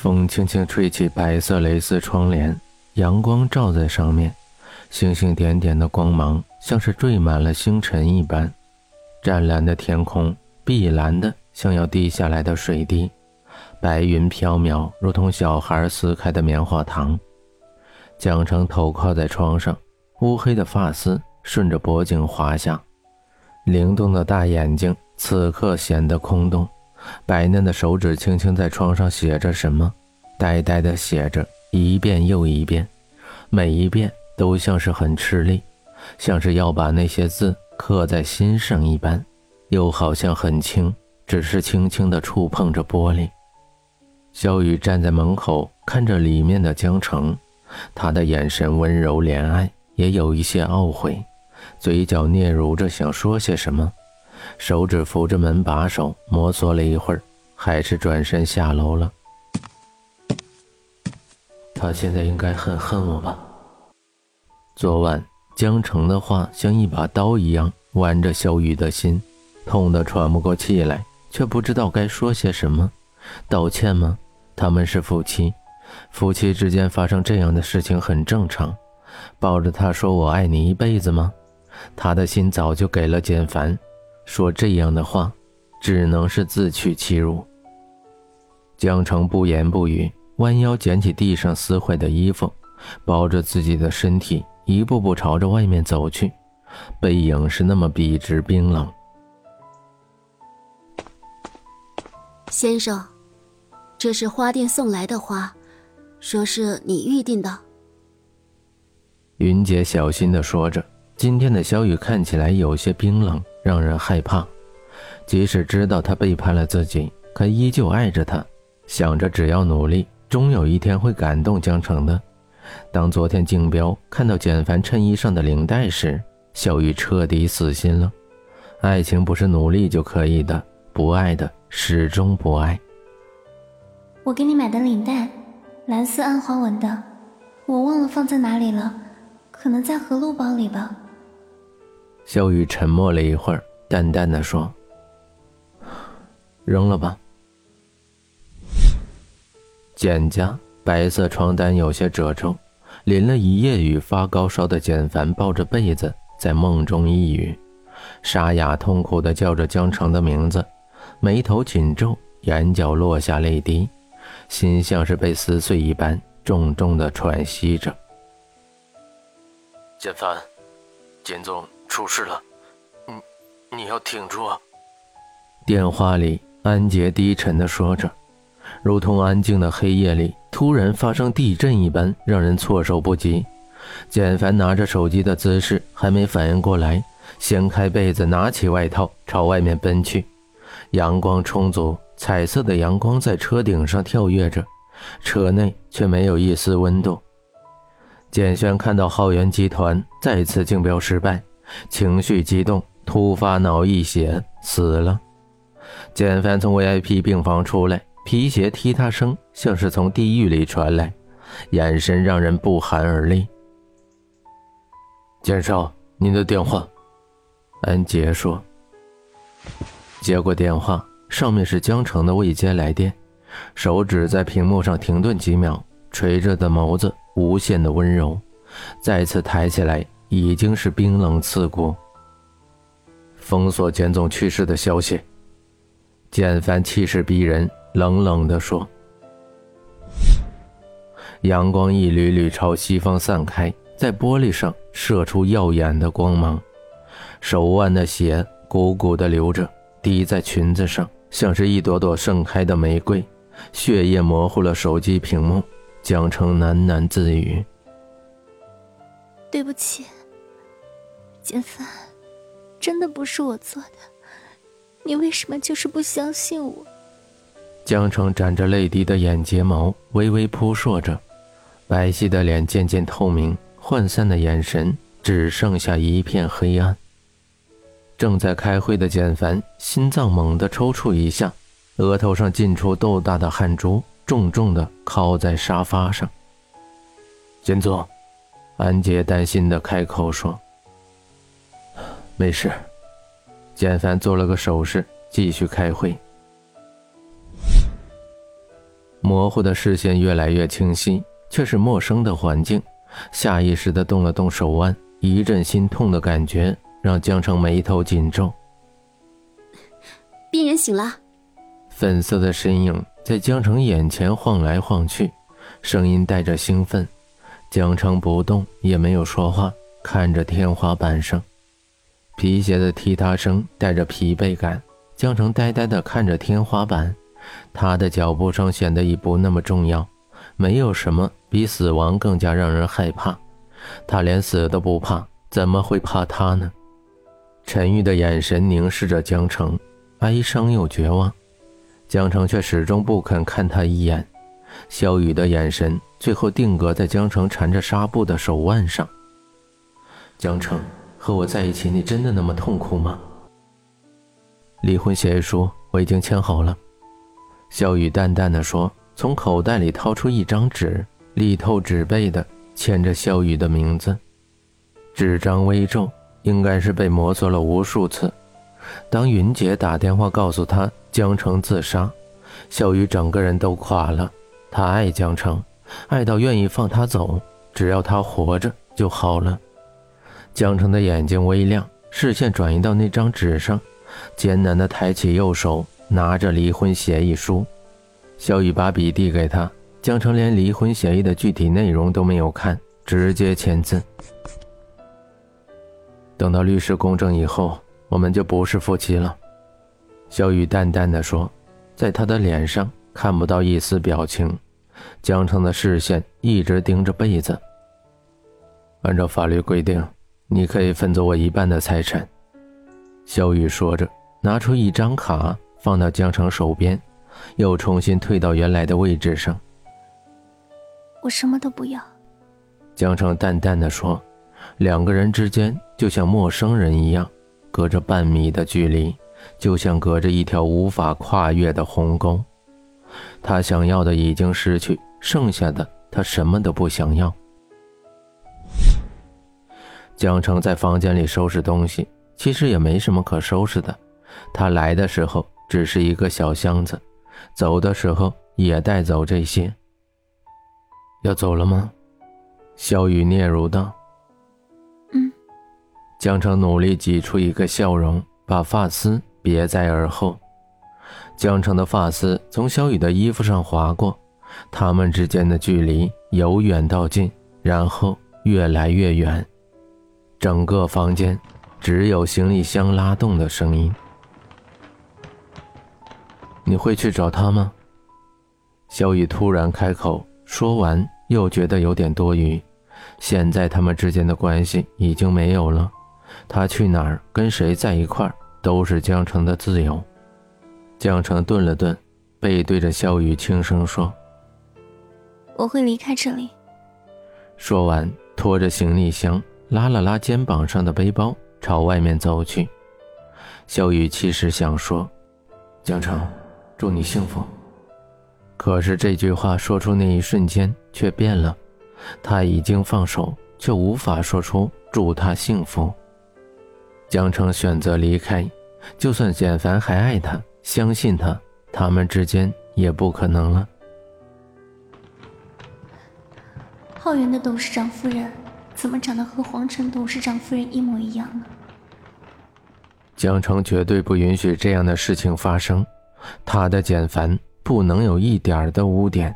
风轻轻吹起白色蕾丝窗帘，阳光照在上面，星星点点的光芒像是缀满了星辰一般。湛蓝的天空，碧蓝的像要滴下来的水滴，白云飘渺，如同小孩撕开的棉花糖。蒋成头靠在窗上，乌黑的发丝顺着脖颈滑下，灵动的大眼睛此刻显得空洞。白嫩的手指轻轻在窗上写着什么，呆呆地写着一遍又一遍，每一遍都像是很吃力，像是要把那些字刻在心上一般，又好像很轻，只是轻轻地触碰着玻璃。萧雨站在门口看着里面的江城，他的眼神温柔怜爱，也有一些懊悔，嘴角嗫嚅着想说些什么。手指扶着门把手，摩挲了一会儿，还是转身下楼了。他现在应该很恨我吧？昨晚江城的话像一把刀一样剜着小雨的心，痛得喘不过气来，却不知道该说些什么。道歉吗？他们是夫妻，夫妻之间发生这样的事情很正常。抱着他说“我爱你一辈子”吗？他的心早就给了简凡。说这样的话，只能是自取其辱。江城不言不语，弯腰捡起地上撕坏的衣服，包着自己的身体，一步步朝着外面走去，背影是那么笔直冰冷。先生，这是花店送来的花，说是你预定的。云姐小心的说着，今天的小雨看起来有些冰冷。让人害怕，即使知道他背叛了自己，可依旧爱着他，想着只要努力，终有一天会感动江城的。当昨天竞标看到简凡衬衣上的领带时，小雨彻底死心了。爱情不是努力就可以的，不爱的始终不爱。我给你买的领带，蓝色暗花纹的，我忘了放在哪里了，可能在荷露包里吧。小雨沉默了一会儿，淡淡的说：“扔了吧。”简家白色床单有些褶皱，淋了一夜雨发高烧的简凡抱着被子在梦中呓语，沙哑痛苦的叫着江城的名字，眉头紧皱，眼角落下泪滴，心像是被撕碎一般，重重的喘息着。简凡，简总。出事了，你你要挺住啊！电话里，安杰低沉的说着，如同安静的黑夜里突然发生地震一般，让人措手不及。简凡拿着手机的姿势还没反应过来，掀开被子，拿起外套朝外面奔去。阳光充足，彩色的阳光在车顶上跳跃着，车内却没有一丝温度。简轩看到浩源集团再次竞标失败。情绪激动，突发脑溢血死了。简凡从 VIP 病房出来，皮鞋踢踏声像是从地狱里传来，眼神让人不寒而栗。简少，您的电话。安杰说。接过电话，上面是江城的未接来电，手指在屏幕上停顿几秒，垂着的眸子无限的温柔，再次抬起来。已经是冰冷刺骨。封锁简总去世的消息，简凡气势逼人，冷冷地说：“阳光一缕缕朝西方散开，在玻璃上射出耀眼的光芒。手腕的血鼓鼓地流着，滴在裙子上，像是一朵朵盛开的玫瑰。血液模糊了手机屏幕，江城喃喃自语：‘对不起。’”简凡，真的不是我做的，你为什么就是不相信我？江城沾着泪滴的眼睫毛微微扑朔着，白皙的脸渐渐透明，涣散的眼神只剩下一片黑暗。正在开会的简凡心脏猛地抽搐一下，额头上浸出豆大的汗珠，重重的靠在沙发上。简总，安杰担心的开口说。没事。简凡做了个手势，继续开会。模糊的视线越来越清晰，却是陌生的环境。下意识地动了动手腕，一阵心痛的感觉让江城眉头紧皱。病人醒了，粉色的身影在江城眼前晃来晃去，声音带着兴奋。江城不动，也没有说话，看着天花板上，皮鞋的踢踏声带着疲惫感。江城呆呆地看着天花板，他的脚步声显得已不那么重要。没有什么比死亡更加让人害怕，他连死都不怕，怎么会怕他呢？陈玉的眼神凝视着江城，哀伤又绝望。江城却始终不肯看他一眼。萧雨的眼神最后定格在江城缠着纱布的手腕上。江城，和我在一起，你真的那么痛苦吗？离婚协议书我已经签好了。萧雨淡淡的说，从口袋里掏出一张纸，里透纸背的，签着萧雨的名字。纸张微皱，应该是被摩挲了无数次。当云姐打电话告诉他江城自杀，萧雨整个人都垮了。他爱江城，爱到愿意放他走，只要他活着就好了。江城的眼睛微亮，视线转移到那张纸上，艰难地抬起右手，拿着离婚协议书。小雨把笔递给他，江城连离婚协议的具体内容都没有看，直接签字。等到律师公证以后，我们就不是夫妻了。小雨淡淡的说，在他的脸上。看不到一丝表情，江城的视线一直盯着被子。按照法律规定，你可以分走我一半的财产。小雨说着，拿出一张卡放到江城手边，又重新退到原来的位置上。我什么都不要。江城淡淡的说，两个人之间就像陌生人一样，隔着半米的距离，就像隔着一条无法跨越的鸿沟。他想要的已经失去，剩下的他什么都不想要。江城在房间里收拾东西，其实也没什么可收拾的。他来的时候只是一个小箱子，走的时候也带走这些。要走了吗？萧雨嗫嚅道。嗯。江澄努力挤出一个笑容，把发丝别在耳后。江澄的发丝从小雨的衣服上划过，他们之间的距离由远到近，然后越来越远。整个房间只有行李箱拉动的声音。你会去找他吗？萧雨突然开口，说完又觉得有点多余。现在他们之间的关系已经没有了，他去哪儿跟谁在一块儿都是江城的自由。江城顿了顿，背对着萧雨轻声说：“我会离开这里。”说完，拖着行李箱，拉了拉肩膀上的背包，朝外面走去。萧雨其实想说：“江城，祝你幸福。”可是这句话说出那一瞬间却变了，他已经放手，却无法说出“祝他幸福”。江城选择离开，就算简凡还爱他。相信他，他们之间也不可能了。浩源的董事长夫人怎么长得和黄晨董事长夫人一模一样呢？江城绝对不允许这样的事情发生，他的简繁不能有一点的污点。